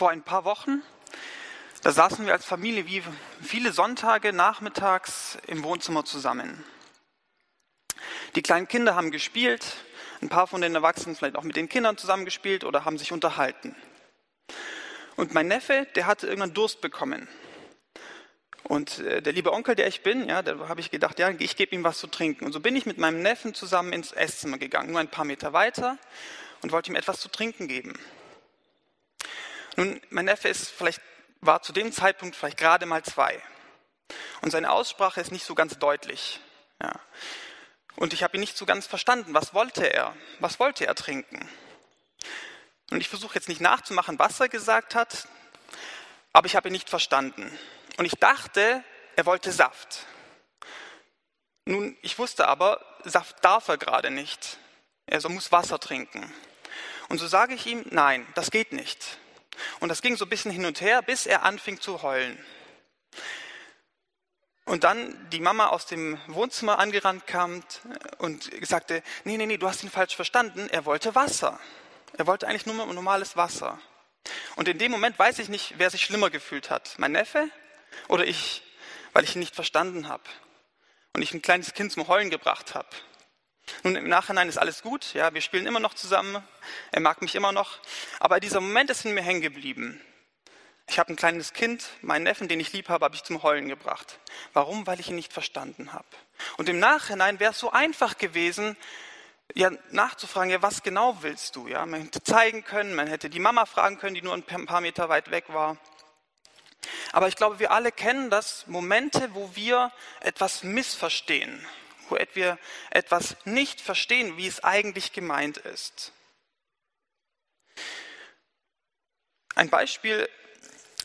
vor ein paar Wochen. Da saßen wir als Familie wie viele Sonntage nachmittags im Wohnzimmer zusammen. Die kleinen Kinder haben gespielt, ein paar von den Erwachsenen vielleicht auch mit den Kindern zusammengespielt oder haben sich unterhalten. Und mein Neffe, der hatte irgendwann Durst bekommen. Und äh, der liebe Onkel, der ich bin, ja, da habe ich gedacht, ja, ich gebe ihm was zu trinken. Und so bin ich mit meinem Neffen zusammen ins Esszimmer gegangen, nur ein paar Meter weiter und wollte ihm etwas zu trinken geben. Nun, mein Neffe ist vielleicht, war zu dem Zeitpunkt vielleicht gerade mal zwei. Und seine Aussprache ist nicht so ganz deutlich. Ja. Und ich habe ihn nicht so ganz verstanden. Was wollte er? Was wollte er trinken? Und ich versuche jetzt nicht nachzumachen, was er gesagt hat, aber ich habe ihn nicht verstanden. Und ich dachte, er wollte Saft. Nun, ich wusste aber, Saft darf er gerade nicht. Er muss Wasser trinken. Und so sage ich ihm, nein, das geht nicht. Und das ging so ein bisschen hin und her, bis er anfing zu heulen. Und dann die Mama aus dem Wohnzimmer angerannt kam und sagte, nee, nee, nee, du hast ihn falsch verstanden, er wollte Wasser. Er wollte eigentlich nur normales Wasser. Und in dem Moment weiß ich nicht, wer sich schlimmer gefühlt hat. Mein Neffe oder ich, weil ich ihn nicht verstanden habe. Und ich ein kleines Kind zum Heulen gebracht habe. Nun, im Nachhinein ist alles gut. Ja, wir spielen immer noch zusammen. Er mag mich immer noch. Aber dieser Moment ist in mir hängen geblieben. Ich habe ein kleines Kind, meinen Neffen, den ich lieb habe, habe ich zum Heulen gebracht. Warum? Weil ich ihn nicht verstanden habe. Und im Nachhinein wäre es so einfach gewesen, ja, nachzufragen, ja, was genau willst du? Ja, man hätte zeigen können, man hätte die Mama fragen können, die nur ein paar Meter weit weg war. Aber ich glaube, wir alle kennen das, Momente, wo wir etwas missverstehen, wo etwas nicht verstehen, wie es eigentlich gemeint ist. Ein Beispiel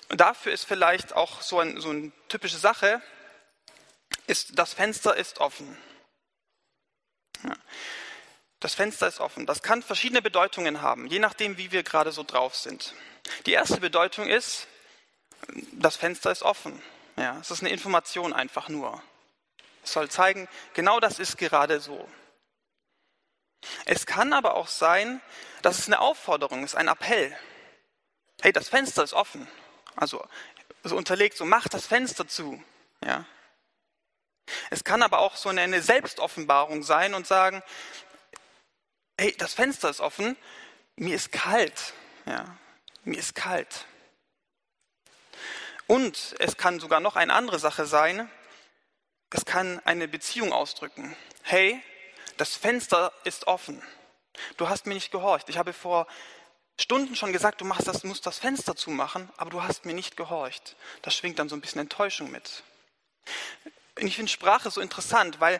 dafür ist vielleicht auch so, ein, so eine typische Sache, ist, das Fenster ist offen. Das Fenster ist offen. Das kann verschiedene Bedeutungen haben, je nachdem, wie wir gerade so drauf sind. Die erste Bedeutung ist, das Fenster ist offen. Ja, es ist eine Information einfach nur. Es soll zeigen, genau das ist gerade so. Es kann aber auch sein, dass es eine Aufforderung ist, ein Appell. Hey, das Fenster ist offen. Also so unterlegt, so macht das Fenster zu. Ja. Es kann aber auch so eine Selbstoffenbarung sein und sagen, hey, das Fenster ist offen, mir ist kalt. Ja, mir ist kalt. Und es kann sogar noch eine andere Sache sein. Es kann eine Beziehung ausdrücken. Hey, das Fenster ist offen. Du hast mir nicht gehorcht. Ich habe vor Stunden schon gesagt, du machst das, musst das Fenster zumachen, aber du hast mir nicht gehorcht. Das schwingt dann so ein bisschen Enttäuschung mit. Ich finde Sprache so interessant, weil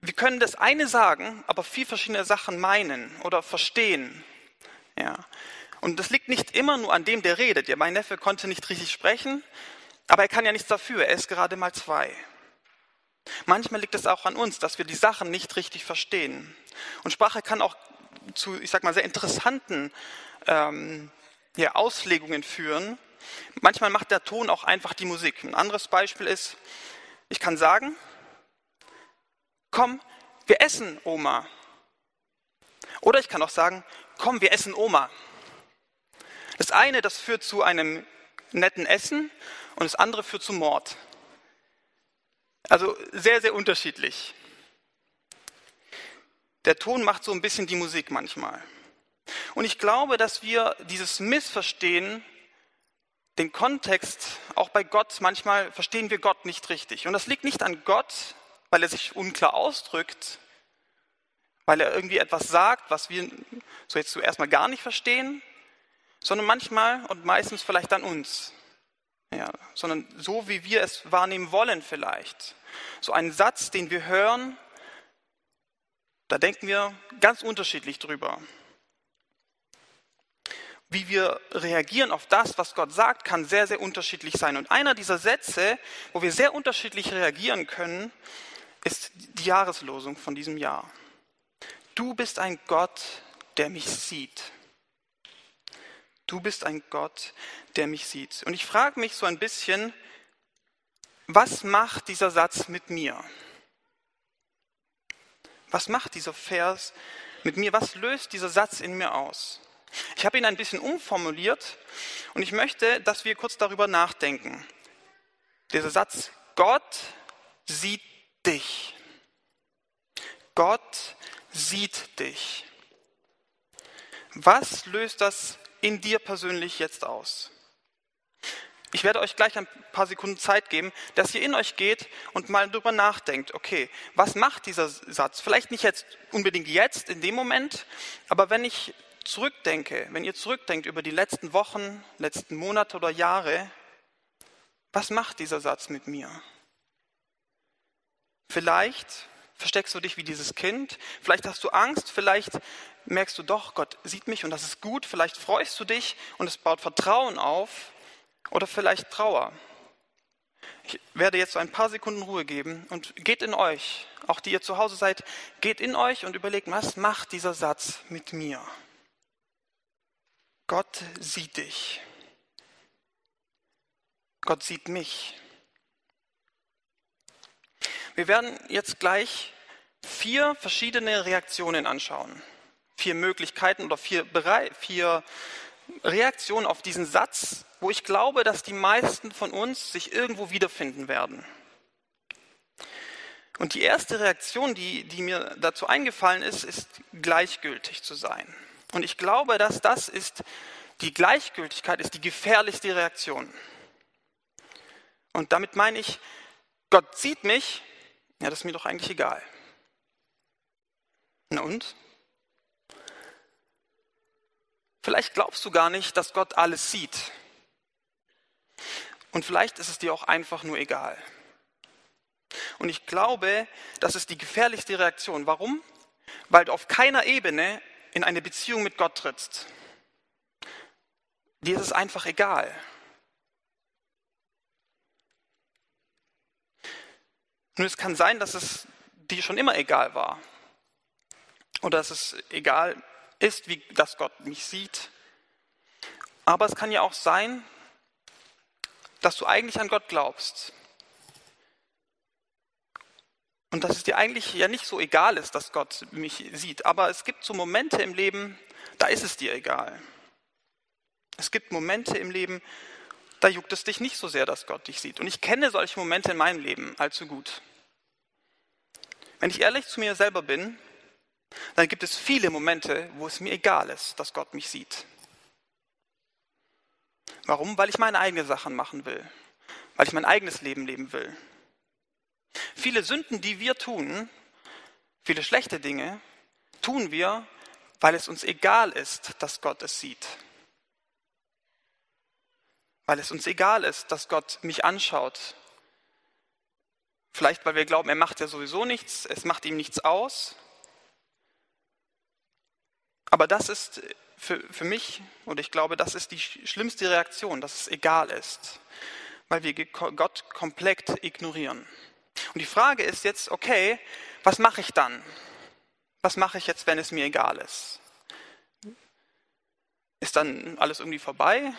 wir können das eine sagen, aber viel verschiedene Sachen meinen oder verstehen. Ja. Und das liegt nicht immer nur an dem, der redet. Ja, mein Neffe konnte nicht richtig sprechen, aber er kann ja nichts dafür. Er ist gerade mal zwei. Manchmal liegt es auch an uns, dass wir die Sachen nicht richtig verstehen. Und Sprache kann auch zu, ich sag mal, sehr interessanten ähm, ja, Auslegungen führen. Manchmal macht der Ton auch einfach die Musik. Ein anderes Beispiel ist, ich kann sagen, komm, wir essen Oma. Oder ich kann auch sagen, komm, wir essen Oma. Das eine, das führt zu einem netten Essen und das andere führt zu Mord. Also sehr, sehr unterschiedlich. Der Ton macht so ein bisschen die Musik manchmal. Und ich glaube, dass wir dieses Missverstehen, den Kontext, auch bei Gott, manchmal verstehen wir Gott nicht richtig. Und das liegt nicht an Gott, weil er sich unklar ausdrückt, weil er irgendwie etwas sagt, was wir so jetzt zuerst mal gar nicht verstehen, sondern manchmal und meistens vielleicht an uns. Ja, sondern so, wie wir es wahrnehmen wollen vielleicht. So ein Satz, den wir hören, da denken wir ganz unterschiedlich drüber. Wie wir reagieren auf das, was Gott sagt, kann sehr, sehr unterschiedlich sein. Und einer dieser Sätze, wo wir sehr unterschiedlich reagieren können, ist die Jahreslosung von diesem Jahr. Du bist ein Gott, der mich sieht. Du bist ein Gott, der mich sieht. Und ich frage mich so ein bisschen, was macht dieser Satz mit mir? Was macht dieser Vers mit mir? Was löst dieser Satz in mir aus? Ich habe ihn ein bisschen umformuliert und ich möchte, dass wir kurz darüber nachdenken. Dieser Satz, Gott sieht dich. Gott sieht dich. Was löst das in dir persönlich jetzt aus? Ich werde euch gleich ein paar Sekunden Zeit geben, dass ihr in euch geht und mal darüber nachdenkt, okay, was macht dieser Satz? Vielleicht nicht jetzt unbedingt jetzt, in dem Moment, aber wenn ich zurückdenke, wenn ihr zurückdenkt über die letzten Wochen, letzten Monate oder Jahre, was macht dieser Satz mit mir? Vielleicht versteckst du dich wie dieses Kind, vielleicht hast du Angst, vielleicht merkst du doch, Gott sieht mich und das ist gut, vielleicht freust du dich und es baut Vertrauen auf oder vielleicht Trauer. Ich werde jetzt so ein paar Sekunden Ruhe geben und geht in euch, auch die ihr zu Hause seid, geht in euch und überlegt, was macht dieser Satz mit mir? Gott sieht dich. Gott sieht mich. Wir werden jetzt gleich vier verschiedene Reaktionen anschauen. Vier Möglichkeiten oder vier, vier Reaktionen auf diesen Satz, wo ich glaube, dass die meisten von uns sich irgendwo wiederfinden werden. Und die erste Reaktion, die, die mir dazu eingefallen ist, ist gleichgültig zu sein. Und ich glaube, dass das ist, die Gleichgültigkeit ist die gefährlichste Reaktion. Und damit meine ich, Gott sieht mich, ja, das ist mir doch eigentlich egal. Na und? Vielleicht glaubst du gar nicht, dass Gott alles sieht. Und vielleicht ist es dir auch einfach nur egal. Und ich glaube, das ist die gefährlichste Reaktion. Warum? Weil du auf keiner Ebene in eine Beziehung mit Gott trittst. Dir ist es einfach egal. Nun, es kann sein, dass es dir schon immer egal war. Oder dass es egal ist, wie dass Gott mich sieht. Aber es kann ja auch sein, dass du eigentlich an Gott glaubst. Und dass es dir eigentlich ja nicht so egal ist, dass Gott mich sieht. Aber es gibt so Momente im Leben, da ist es dir egal. Es gibt Momente im Leben, da juckt es dich nicht so sehr, dass Gott dich sieht. Und ich kenne solche Momente in meinem Leben allzu gut. Wenn ich ehrlich zu mir selber bin, dann gibt es viele Momente, wo es mir egal ist, dass Gott mich sieht. Warum? Weil ich meine eigenen Sachen machen will, weil ich mein eigenes Leben leben will. Viele Sünden, die wir tun, viele schlechte Dinge, tun wir, weil es uns egal ist, dass Gott es sieht. Weil es uns egal ist, dass Gott mich anschaut. Vielleicht, weil wir glauben, er macht ja sowieso nichts, es macht ihm nichts aus. Aber das ist für, für mich, und ich glaube, das ist die schlimmste Reaktion, dass es egal ist, weil wir Gott komplett ignorieren. Und die Frage ist jetzt, okay, was mache ich dann? Was mache ich jetzt, wenn es mir egal ist? Ist dann alles irgendwie vorbei?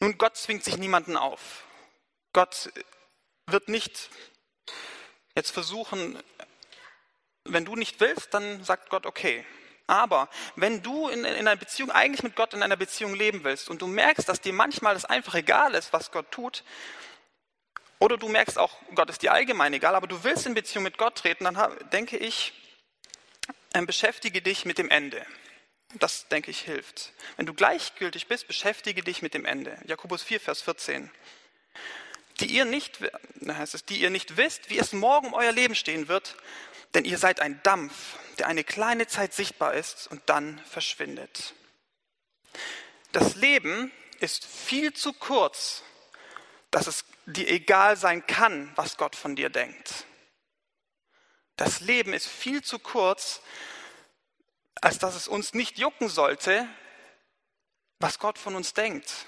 Nun, Gott zwingt sich niemanden auf. Gott wird nicht jetzt versuchen, wenn du nicht willst, dann sagt Gott, okay, aber wenn du in, in einer Beziehung, eigentlich mit Gott in einer Beziehung leben willst und du merkst, dass dir manchmal das einfach egal ist, was Gott tut, oder du merkst auch, Gott ist dir allgemein egal, aber du willst in Beziehung mit Gott treten, dann denke ich, ähm, beschäftige dich mit dem Ende. Das, denke ich, hilft. Wenn du gleichgültig bist, beschäftige dich mit dem Ende. Jakobus 4, Vers 14. Die ihr nicht, heißt es, die ihr nicht wisst, wie es morgen um euer Leben stehen wird, denn ihr seid ein Dampf, der eine kleine Zeit sichtbar ist und dann verschwindet. Das Leben ist viel zu kurz, dass es dir egal sein kann, was Gott von dir denkt. Das Leben ist viel zu kurz, als dass es uns nicht jucken sollte, was Gott von uns denkt.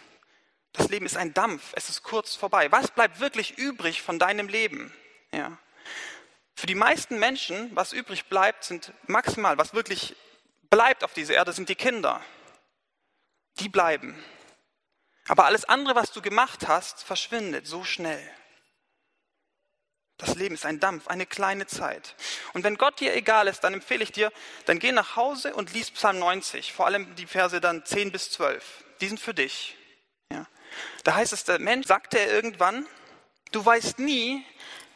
Das Leben ist ein Dampf, es ist kurz vorbei. Was bleibt wirklich übrig von deinem Leben? Ja. Für die meisten Menschen, was übrig bleibt, sind maximal, was wirklich bleibt auf dieser Erde, sind die Kinder. Die bleiben. Aber alles andere, was du gemacht hast, verschwindet so schnell. Das Leben ist ein Dampf, eine kleine Zeit. Und wenn Gott dir egal ist, dann empfehle ich dir, dann geh nach Hause und lies Psalm 90, vor allem die Verse dann 10 bis 12. Die sind für dich. Ja. Da heißt es, der Mensch sagte er irgendwann, du weißt nie,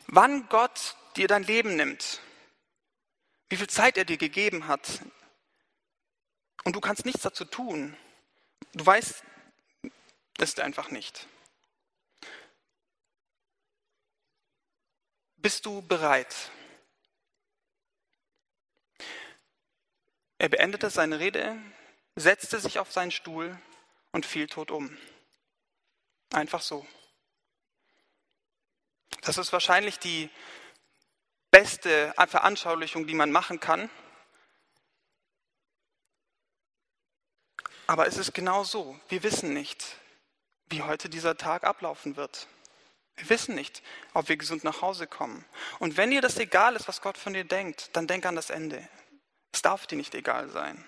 wann Gott dir dein Leben nimmt, wie viel Zeit er dir gegeben hat. Und du kannst nichts dazu tun. Du weißt es einfach nicht. Bist du bereit? Er beendete seine Rede, setzte sich auf seinen Stuhl und fiel tot um. Einfach so. Das ist wahrscheinlich die beste Veranschaulichung, die man machen kann. Aber es ist genau so. Wir wissen nicht, wie heute dieser Tag ablaufen wird. Wir wissen nicht, ob wir gesund nach Hause kommen. Und wenn dir das egal ist, was Gott von dir denkt, dann denk an das Ende. Es darf dir nicht egal sein.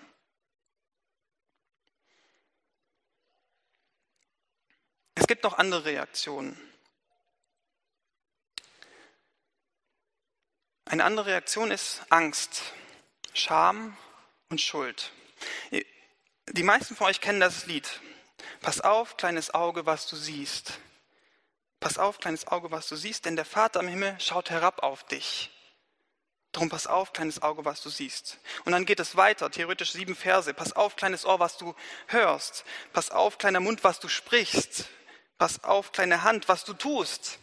Es gibt noch andere Reaktionen. Eine andere Reaktion ist Angst, Scham und Schuld. Die meisten von euch kennen das Lied. Pass auf, kleines Auge, was du siehst. Pass auf, kleines Auge, was du siehst, denn der Vater im Himmel schaut herab auf dich. Drum pass auf, kleines Auge, was du siehst. Und dann geht es weiter, theoretisch sieben Verse. Pass auf, kleines Ohr, was du hörst. Pass auf, kleiner Mund, was du sprichst. Pass auf, kleine Hand, was du tust.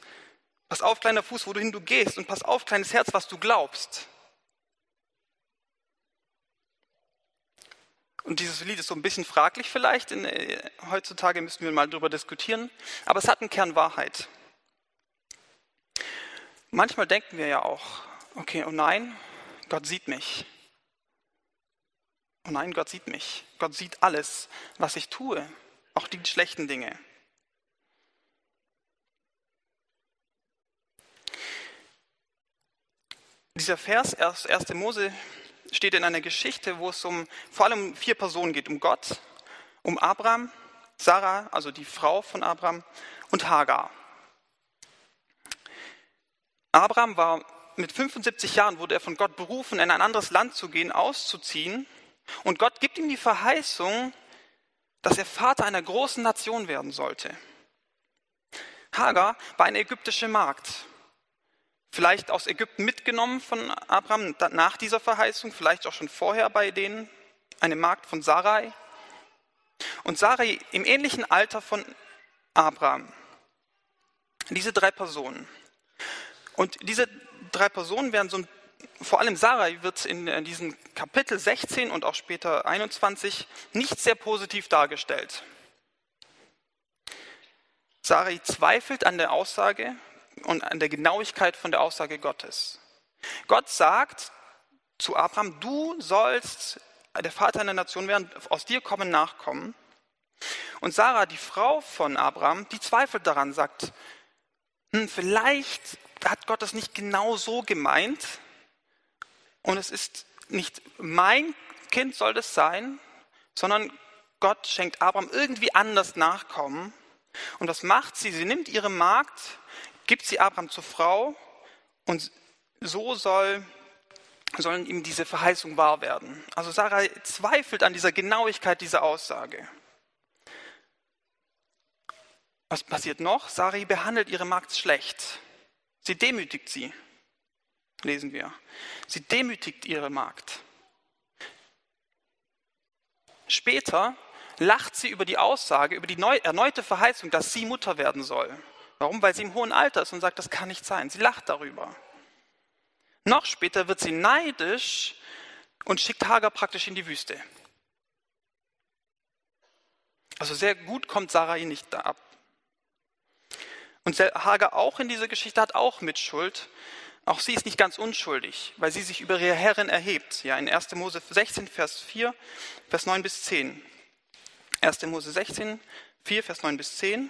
Pass auf, kleiner Fuß, wo du hin du gehst. Und pass auf, kleines Herz, was du glaubst. Und dieses Lied ist so ein bisschen fraglich vielleicht. In, äh, heutzutage müssen wir mal darüber diskutieren. Aber es hat einen Kern Wahrheit. Manchmal denken wir ja auch, okay, oh nein, Gott sieht mich. Oh nein, Gott sieht mich. Gott sieht alles, was ich tue, auch die schlechten Dinge. Dieser Vers, 1. Mose steht in einer Geschichte, wo es um vor allem um vier Personen geht, um Gott, um Abraham, Sarah, also die Frau von Abraham, und Hagar. Abraham war mit 75 Jahren, wurde er von Gott berufen, in ein anderes Land zu gehen, auszuziehen. Und Gott gibt ihm die Verheißung, dass er Vater einer großen Nation werden sollte. Hagar war eine ägyptische Magd vielleicht aus Ägypten mitgenommen von Abraham nach dieser Verheißung, vielleicht auch schon vorher bei denen, eine Magd von Sarai. Und Sarai im ähnlichen Alter von Abraham. Diese drei Personen. Und diese drei Personen werden so, vor allem Sarai wird in diesem Kapitel 16 und auch später 21 nicht sehr positiv dargestellt. Sarai zweifelt an der Aussage und an der Genauigkeit von der Aussage Gottes. Gott sagt zu Abraham, du sollst der Vater einer Nation werden, aus dir kommen Nachkommen. Und Sarah, die Frau von Abraham, die zweifelt daran, sagt, hm, vielleicht hat Gott das nicht genau so gemeint und es ist nicht mein Kind soll das sein, sondern Gott schenkt Abraham irgendwie anders Nachkommen. Und was macht sie? Sie nimmt ihre Magd, gibt sie Abraham zur Frau und so soll, sollen ihm diese Verheißung wahr werden. Also Sarah zweifelt an dieser Genauigkeit dieser Aussage. Was passiert noch? Sarai behandelt ihre Magd schlecht. Sie demütigt sie, lesen wir. Sie demütigt ihre Magd. Später lacht sie über die Aussage, über die erneute Verheißung, dass sie Mutter werden soll. Warum? Weil sie im hohen Alter ist und sagt, das kann nicht sein. Sie lacht darüber. Noch später wird sie neidisch und schickt Hagar praktisch in die Wüste. Also sehr gut kommt Sarai nicht da ab. Und Hagar auch in dieser Geschichte hat auch Mitschuld. Auch sie ist nicht ganz unschuldig, weil sie sich über ihre Herrin erhebt. Ja, in 1. Mose 16, Vers 4, Vers 9 bis 10. 1. Mose 16, 4, Vers 9 bis 10.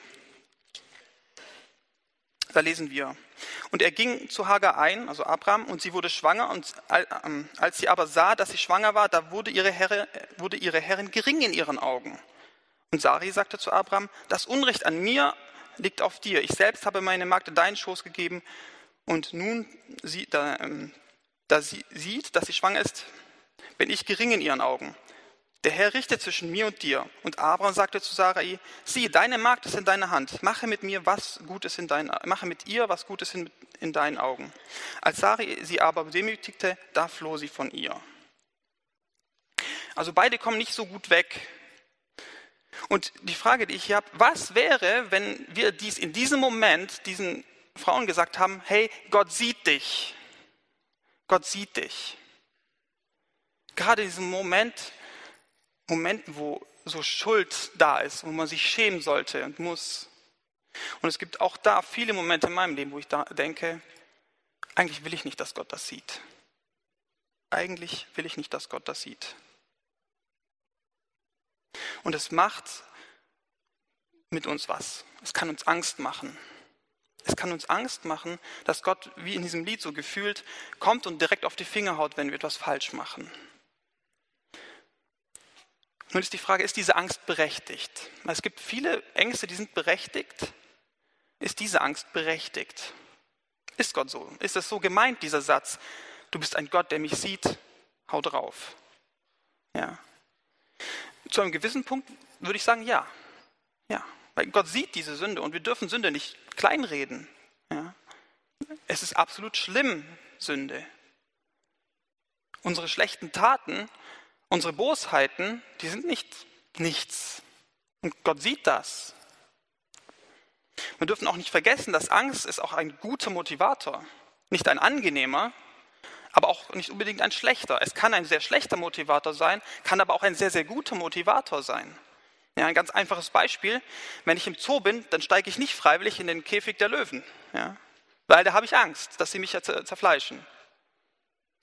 Da lesen wir. Und er ging zu Hagar ein, also Abraham, und sie wurde schwanger. Und ähm, als sie aber sah, dass sie schwanger war, da wurde ihre, Herre, wurde ihre Herrin gering in ihren Augen. Und Sari sagte zu Abraham, das Unrecht an mir liegt auf dir. Ich selbst habe meine Magd in deinen Schoß gegeben und nun sie, da, ähm, da sie sieht, dass sie schwanger ist, bin ich gering in ihren Augen. Der Herr richtet zwischen mir und dir. Und Abraham sagte zu Sarai, sieh, deine Magd ist in deiner Hand. Mache mit mir was Gutes in deinen, mache mit ihr was Gutes in, in deinen Augen. Als Sarai sie aber demütigte, da floh sie von ihr. Also beide kommen nicht so gut weg. Und die Frage, die ich hier habe, was wäre, wenn wir dies in diesem Moment diesen Frauen gesagt haben, hey, Gott sieht dich. Gott sieht dich. Gerade in diesem Moment, Momenten, wo so Schuld da ist, wo man sich schämen sollte und muss. Und es gibt auch da viele Momente in meinem Leben, wo ich da denke, eigentlich will ich nicht, dass Gott das sieht. Eigentlich will ich nicht, dass Gott das sieht. Und es macht mit uns was. Es kann uns Angst machen. Es kann uns Angst machen, dass Gott, wie in diesem Lied so gefühlt, kommt und direkt auf die Finger haut, wenn wir etwas falsch machen. Nun ist die Frage, ist diese Angst berechtigt? Es gibt viele Ängste, die sind berechtigt. Ist diese Angst berechtigt? Ist Gott so? Ist es so gemeint, dieser Satz? Du bist ein Gott, der mich sieht, hau drauf. Ja. Zu einem gewissen Punkt würde ich sagen, ja. Ja. Weil Gott sieht diese Sünde und wir dürfen Sünde nicht kleinreden. Ja. Es ist absolut schlimm, Sünde. Unsere schlechten Taten Unsere Bosheiten, die sind nicht nichts. Und Gott sieht das. Wir dürfen auch nicht vergessen, dass Angst ist auch ein guter Motivator. Nicht ein angenehmer, aber auch nicht unbedingt ein schlechter. Es kann ein sehr schlechter Motivator sein, kann aber auch ein sehr, sehr guter Motivator sein. Ja, ein ganz einfaches Beispiel. Wenn ich im Zoo bin, dann steige ich nicht freiwillig in den Käfig der Löwen. Ja, weil da habe ich Angst, dass sie mich zerfleischen.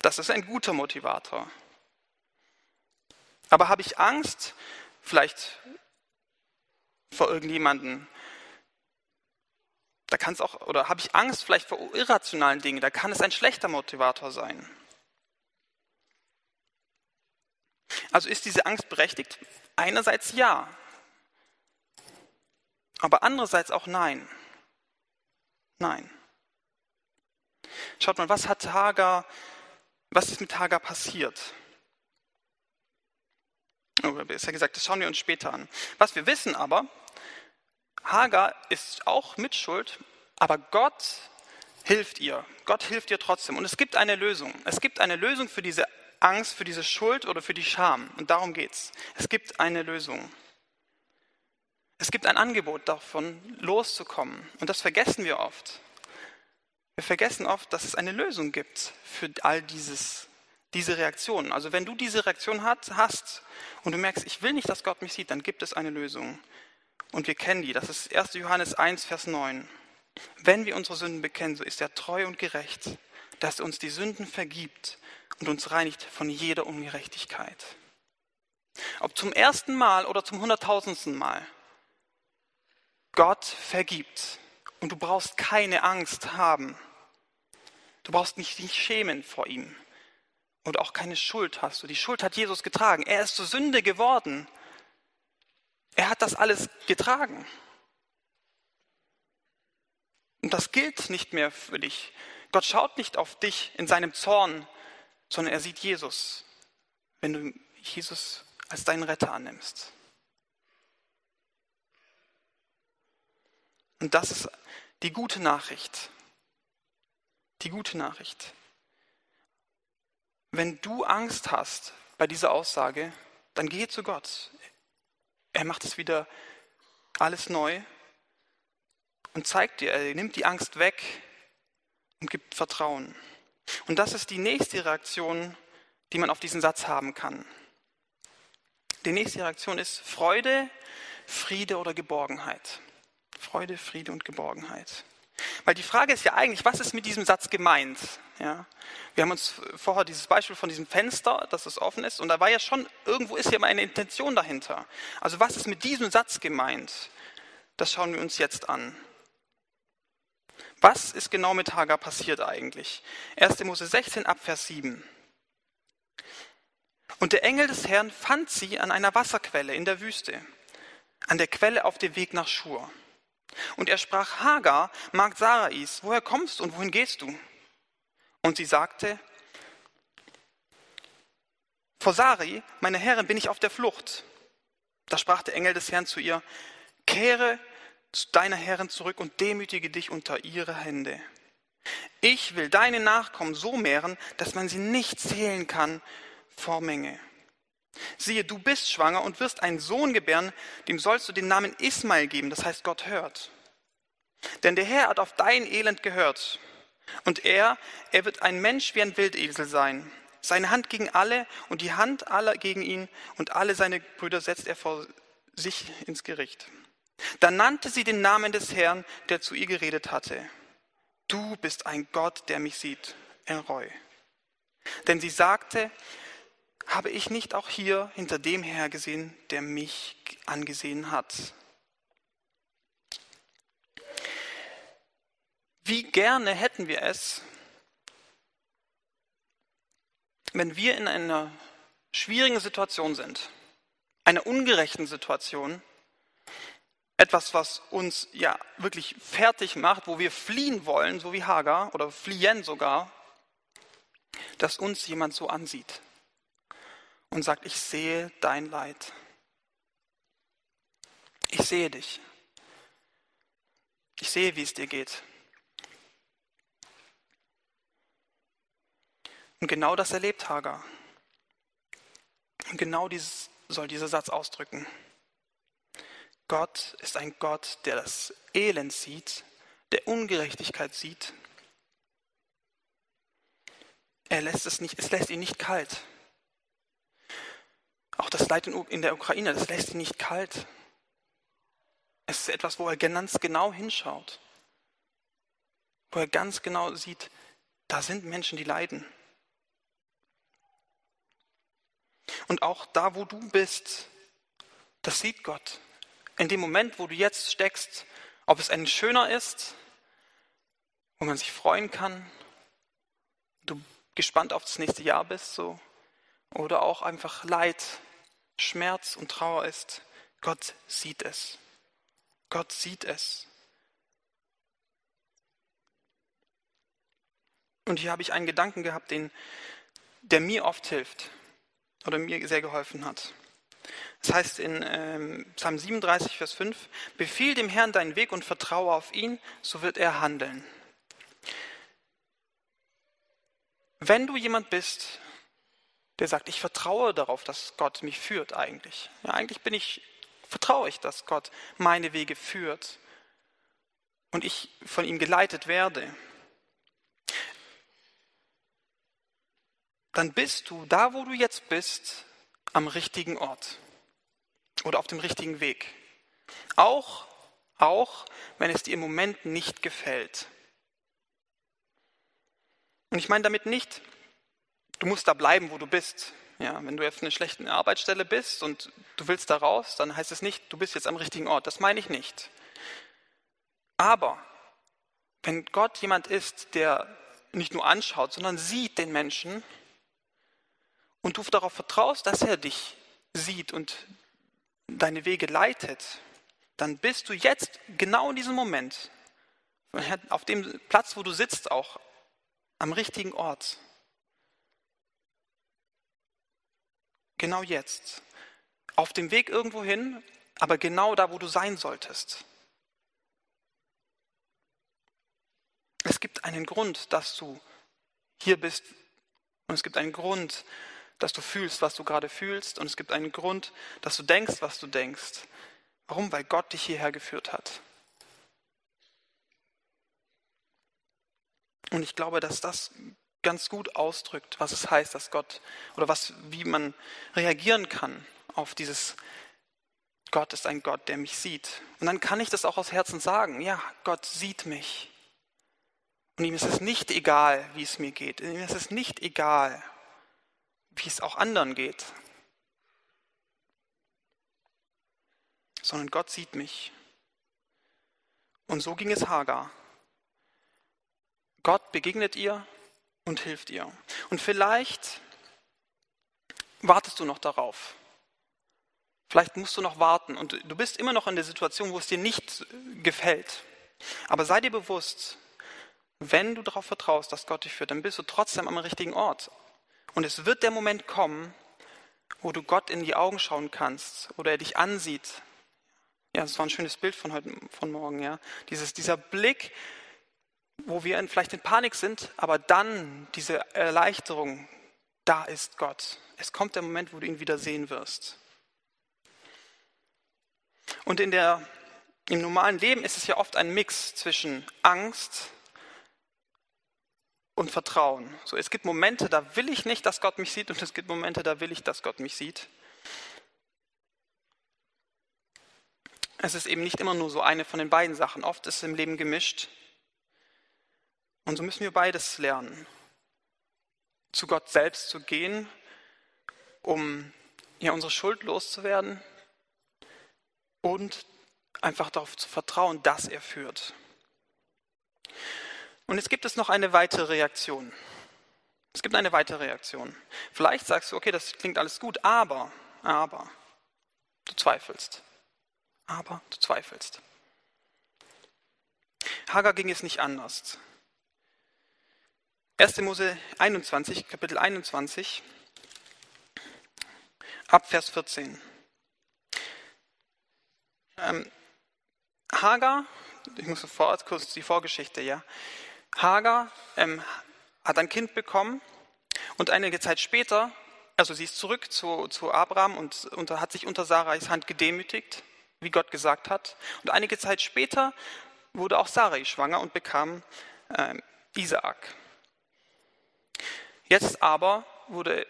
Das ist ein guter Motivator. Aber habe ich Angst, vielleicht vor irgendjemanden? Da kann es auch, oder habe ich Angst vielleicht vor irrationalen Dingen? Da kann es ein schlechter Motivator sein. Also ist diese Angst berechtigt? Einerseits ja, aber andererseits auch nein. Nein. Schaut mal, was hat Hagar, was ist mit Hagar passiert? Oder besser gesagt, das schauen wir uns später an. Was wir wissen aber, Hagar ist auch mitschuld, aber Gott hilft ihr. Gott hilft ihr trotzdem. Und es gibt eine Lösung. Es gibt eine Lösung für diese Angst, für diese Schuld oder für die Scham. Und darum geht Es Es gibt eine Lösung. Es gibt ein Angebot davon, loszukommen. Und das vergessen wir oft. Wir vergessen oft, dass es eine Lösung gibt für all dieses diese Reaktion. Also wenn du diese Reaktion hat, hast und du merkst, ich will nicht, dass Gott mich sieht, dann gibt es eine Lösung. Und wir kennen die. Das ist 1. Johannes 1, Vers 9. Wenn wir unsere Sünden bekennen, so ist er treu und gerecht, dass er uns die Sünden vergibt und uns reinigt von jeder Ungerechtigkeit. Ob zum ersten Mal oder zum hunderttausendsten Mal. Gott vergibt. Und du brauchst keine Angst haben. Du brauchst nicht dich schämen vor ihm und auch keine Schuld hast du. Die Schuld hat Jesus getragen. Er ist zur Sünde geworden. Er hat das alles getragen. Und das gilt nicht mehr für dich. Gott schaut nicht auf dich in seinem Zorn, sondern er sieht Jesus, wenn du Jesus als deinen Retter annimmst. Und das ist die gute Nachricht. Die gute Nachricht. Wenn du Angst hast bei dieser Aussage, dann geh zu Gott. Er macht es wieder alles neu und zeigt dir, er nimmt die Angst weg und gibt Vertrauen. Und das ist die nächste Reaktion, die man auf diesen Satz haben kann. Die nächste Reaktion ist Freude, Friede oder Geborgenheit. Freude, Friede und Geborgenheit. Weil die Frage ist ja eigentlich, was ist mit diesem Satz gemeint? Ja? Wir haben uns vorher dieses Beispiel von diesem Fenster, dass es offen ist, und da war ja schon, irgendwo ist ja mal eine Intention dahinter. Also was ist mit diesem Satz gemeint? Das schauen wir uns jetzt an. Was ist genau mit Hagar passiert eigentlich? 1. Mose 16 ab Vers 7. Und der Engel des Herrn fand sie an einer Wasserquelle in der Wüste, an der Quelle auf dem Weg nach Schur. Und er sprach, Hagar, Magd Sarais, woher kommst du und wohin gehst du? Und sie sagte, vor Sari, meine Herrin, bin ich auf der Flucht. Da sprach der Engel des Herrn zu ihr, kehre zu deiner Herrin zurück und demütige dich unter ihre Hände. Ich will deine Nachkommen so mehren, dass man sie nicht zählen kann vor Menge. Siehe, du bist schwanger und wirst einen Sohn gebären, dem sollst du den Namen Ismael geben, das heißt Gott hört. Denn der Herr hat auf dein Elend gehört. Und er, er wird ein Mensch wie ein Wildesel sein. Seine Hand gegen alle und die Hand aller gegen ihn und alle seine Brüder setzt er vor sich ins Gericht. Da nannte sie den Namen des Herrn, der zu ihr geredet hatte. Du bist ein Gott, der mich sieht, Elroy. Denn sie sagte, habe ich nicht auch hier hinter dem Herr gesehen, der mich angesehen hat? Wie gerne hätten wir es, wenn wir in einer schwierigen Situation sind, einer ungerechten Situation, etwas, was uns ja wirklich fertig macht, wo wir fliehen wollen, so wie Hagar oder fliehen sogar, dass uns jemand so ansieht und sagt, ich sehe dein Leid. Ich sehe dich. Ich sehe, wie es dir geht. Und genau das erlebt Hagar. Und genau dieses soll dieser Satz ausdrücken. Gott ist ein Gott, der das Elend sieht, der Ungerechtigkeit sieht. Er lässt es nicht, es lässt ihn nicht kalt. Auch das Leid in der Ukraine, das lässt ihn nicht kalt. Es ist etwas, wo er ganz genau hinschaut. Wo er ganz genau sieht, da sind Menschen, die leiden. Und auch da, wo du bist, das sieht Gott in dem Moment, wo du jetzt steckst, ob es ein schöner ist, wo man sich freuen kann, du gespannt auf das nächste Jahr bist, so, oder auch einfach Leid, Schmerz und Trauer ist, Gott sieht es. Gott sieht es. Und hier habe ich einen Gedanken gehabt, den, der mir oft hilft oder mir sehr geholfen hat. Das heißt in ähm, Psalm 37, Vers 5, Befiehl dem Herrn deinen Weg und vertraue auf ihn, so wird er handeln. Wenn du jemand bist, der sagt, ich vertraue darauf, dass Gott mich führt eigentlich. Ja, eigentlich bin ich, vertraue ich, dass Gott meine Wege führt und ich von ihm geleitet werde. Dann bist du da, wo du jetzt bist, am richtigen Ort oder auf dem richtigen Weg. Auch, auch wenn es dir im Moment nicht gefällt. Und ich meine damit nicht, du musst da bleiben, wo du bist. Ja, wenn du auf einer schlechten Arbeitsstelle bist und du willst da raus, dann heißt es nicht, du bist jetzt am richtigen Ort. Das meine ich nicht. Aber wenn Gott jemand ist, der nicht nur anschaut, sondern sieht den Menschen und du darauf vertraust, dass er dich sieht und deine Wege leitet, dann bist du jetzt genau in diesem Moment, auf dem Platz, wo du sitzt, auch am richtigen Ort. Genau jetzt. Auf dem Weg irgendwo hin, aber genau da, wo du sein solltest. Es gibt einen Grund, dass du hier bist und es gibt einen Grund, dass du fühlst, was du gerade fühlst und es gibt einen Grund, dass du denkst, was du denkst. Warum? Weil Gott dich hierher geführt hat. Und ich glaube, dass das ganz gut ausdrückt, was es heißt, dass Gott oder was, wie man reagieren kann auf dieses Gott ist ein Gott, der mich sieht. Und dann kann ich das auch aus Herzen sagen. Ja, Gott sieht mich. Und ihm ist es nicht egal, wie es mir geht. Ihm ist es nicht egal, wie es auch anderen geht, sondern Gott sieht mich. Und so ging es Hagar. Gott begegnet ihr und hilft ihr. Und vielleicht wartest du noch darauf. Vielleicht musst du noch warten und du bist immer noch in der Situation, wo es dir nicht gefällt. Aber sei dir bewusst, wenn du darauf vertraust, dass Gott dich führt, dann bist du trotzdem am richtigen Ort. Und es wird der Moment kommen, wo du Gott in die Augen schauen kannst oder er dich ansieht. Ja, das war ein schönes Bild von heute, von morgen, ja. Dieses, dieser Blick, wo wir vielleicht in Panik sind, aber dann diese Erleichterung, da ist Gott. Es kommt der Moment, wo du ihn wieder sehen wirst. Und in der, im normalen Leben ist es ja oft ein Mix zwischen Angst und Vertrauen. So, es gibt Momente, da will ich nicht, dass Gott mich sieht, und es gibt Momente, da will ich, dass Gott mich sieht. Es ist eben nicht immer nur so eine von den beiden Sachen. Oft ist es im Leben gemischt. Und so müssen wir beides lernen. Zu Gott selbst zu gehen, um ja, unsere Schuld loszuwerden und einfach darauf zu vertrauen, dass er führt. Und jetzt gibt es noch eine weitere Reaktion. Es gibt eine weitere Reaktion. Vielleicht sagst du, okay, das klingt alles gut, aber, aber, du zweifelst. Aber du zweifelst. Hagar ging es nicht anders. 1. Mose 21, Kapitel 21, ab Vers 14. Ähm, Hagar, ich muss sofort kurz die Vorgeschichte, ja. Hagar ähm, hat ein Kind bekommen und einige Zeit später, also sie ist zurück zu, zu Abraham und, und hat sich unter Sarais Hand gedemütigt, wie Gott gesagt hat. Und einige Zeit später wurde auch Sarai schwanger und bekam äh, Isaak. Jetzt aber wurde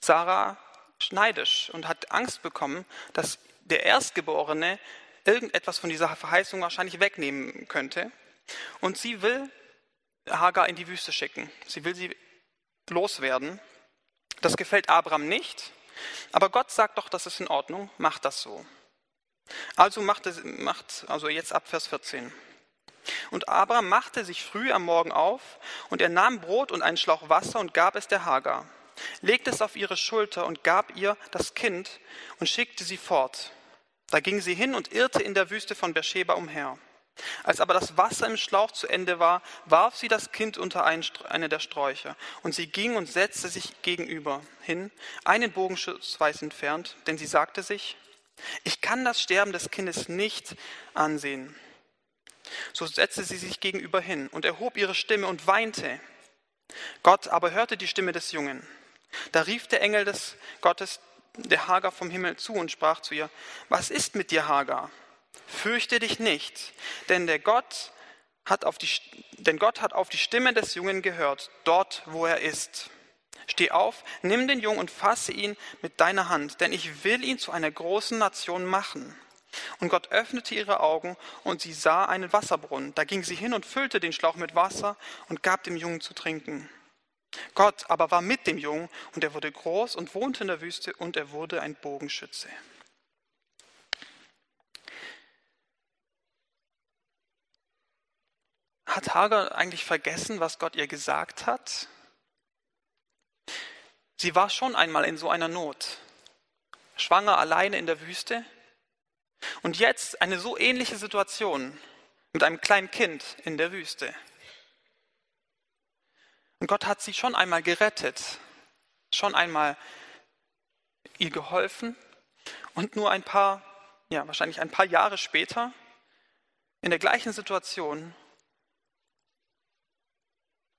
Sarah schneidisch und hat Angst bekommen, dass der Erstgeborene irgendetwas von dieser Verheißung wahrscheinlich wegnehmen könnte. Und sie will Hagar in die Wüste schicken. Sie will sie loswerden. Das gefällt Abraham nicht, aber Gott sagt doch, das ist in Ordnung, macht das so. Also machte, macht, also jetzt ab Vers 14. Und Abraham machte sich früh am Morgen auf und er nahm Brot und einen Schlauch Wasser und gab es der Hagar, legte es auf ihre Schulter und gab ihr das Kind und schickte sie fort. Da ging sie hin und irrte in der Wüste von Beersheba umher. Als aber das Wasser im Schlauch zu Ende war, warf sie das Kind unter eine der Sträucher. Und sie ging und setzte sich gegenüber hin, einen Bogenschuss weit entfernt, denn sie sagte sich, ich kann das Sterben des Kindes nicht ansehen. So setzte sie sich gegenüber hin und erhob ihre Stimme und weinte. Gott aber hörte die Stimme des Jungen. Da rief der Engel des Gottes der Hagar vom Himmel zu und sprach zu ihr, was ist mit dir, Hagar? Fürchte dich nicht, denn der Gott hat auf die, denn Gott hat auf die Stimme des Jungen gehört, dort wo er ist. Steh auf, nimm den Jungen und fasse ihn mit deiner Hand, denn ich will ihn zu einer großen Nation machen. Und Gott öffnete ihre Augen und sie sah einen Wasserbrunnen. Da ging sie hin und füllte den Schlauch mit Wasser und gab dem Jungen zu trinken. Gott aber war mit dem Jungen und er wurde groß und wohnte in der Wüste und er wurde ein Bogenschütze. Hat Hagar eigentlich vergessen, was Gott ihr gesagt hat? Sie war schon einmal in so einer Not, schwanger alleine in der Wüste. Und jetzt eine so ähnliche Situation mit einem kleinen Kind in der Wüste. Und Gott hat sie schon einmal gerettet, schon einmal ihr geholfen. Und nur ein paar, ja, wahrscheinlich ein paar Jahre später, in der gleichen Situation,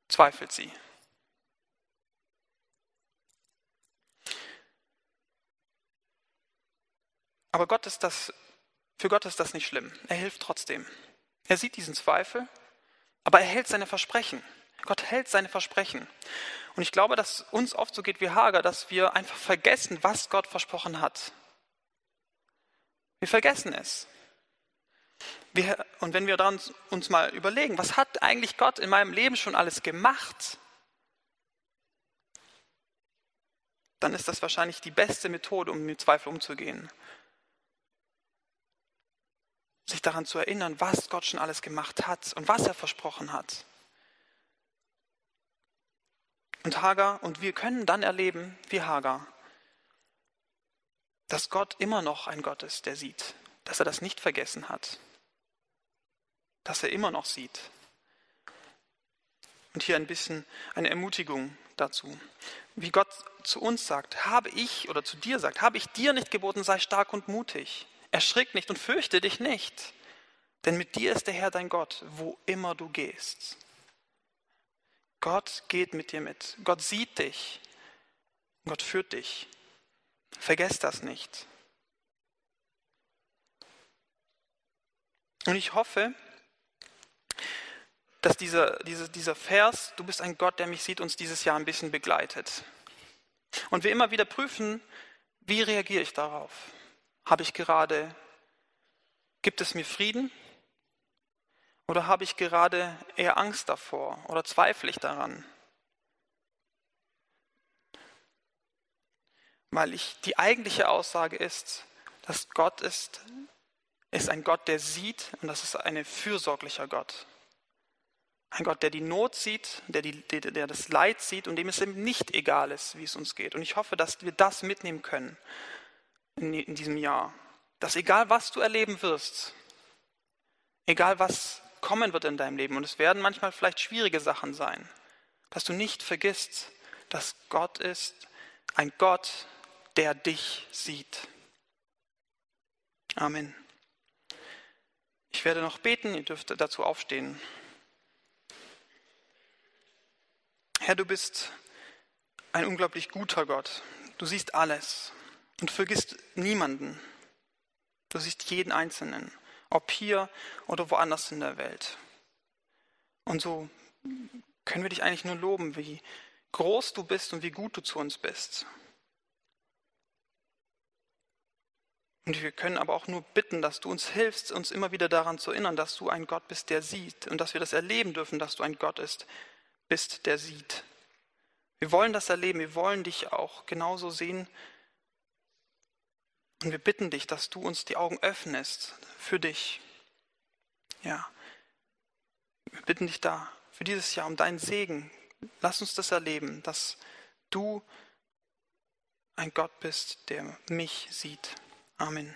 zweifelt sie. Aber Gott ist das, für Gott ist das nicht schlimm. Er hilft trotzdem. Er sieht diesen Zweifel, aber er hält seine Versprechen. Gott hält seine Versprechen. Und ich glaube, dass uns oft so geht wie Hager, dass wir einfach vergessen, was Gott versprochen hat. Wir vergessen es. Wir, und wenn wir dann uns mal überlegen, was hat eigentlich Gott in meinem Leben schon alles gemacht, dann ist das wahrscheinlich die beste Methode, um mit Zweifel umzugehen. Sich daran zu erinnern, was Gott schon alles gemacht hat und was er versprochen hat. Und Hagar, und wir können dann erleben wie Hagar, dass Gott immer noch ein Gott ist, der sieht, dass er das nicht vergessen hat, dass er immer noch sieht. Und hier ein bisschen eine Ermutigung dazu. Wie Gott zu uns sagt, habe ich oder zu dir sagt, habe ich dir nicht geboten, sei stark und mutig. Erschrick nicht und fürchte dich nicht. Denn mit dir ist der Herr dein Gott, wo immer du gehst. Gott geht mit dir mit. Gott sieht dich. Gott führt dich. Vergesst das nicht. Und ich hoffe, dass dieser, dieser, dieser Vers, du bist ein Gott, der mich sieht, uns dieses Jahr ein bisschen begleitet. Und wir immer wieder prüfen, wie reagiere ich darauf? Habe ich gerade, gibt es mir Frieden? Oder habe ich gerade eher Angst davor oder zweifle ich daran? Weil ich, die eigentliche Aussage ist, dass Gott ist, ist ein Gott, der sieht und das ist ein fürsorglicher Gott. Ein Gott, der die Not sieht, der, die, der, der das Leid sieht und dem es eben nicht egal ist, wie es uns geht. Und ich hoffe, dass wir das mitnehmen können in, in diesem Jahr. Dass egal was du erleben wirst, egal was kommen wird in deinem Leben, und es werden manchmal vielleicht schwierige Sachen sein, dass du nicht vergisst, dass Gott ist ein Gott, der dich sieht. Amen. Ich werde noch beten, ihr dürft dazu aufstehen. Herr, du bist ein unglaublich guter Gott. Du siehst alles und vergisst niemanden. Du siehst jeden Einzelnen, ob hier oder woanders in der Welt. Und so können wir dich eigentlich nur loben, wie groß du bist und wie gut du zu uns bist. Und wir können aber auch nur bitten, dass du uns hilfst, uns immer wieder daran zu erinnern, dass du ein Gott bist, der sieht und dass wir das erleben dürfen, dass du ein Gott bist, bist, der sieht. Wir wollen das erleben, wir wollen dich auch genauso sehen. Und wir bitten dich, dass du uns die Augen öffnest für dich. Ja, wir bitten dich da für dieses Jahr um deinen Segen. Lass uns das erleben, dass du ein Gott bist, der mich sieht. Amen.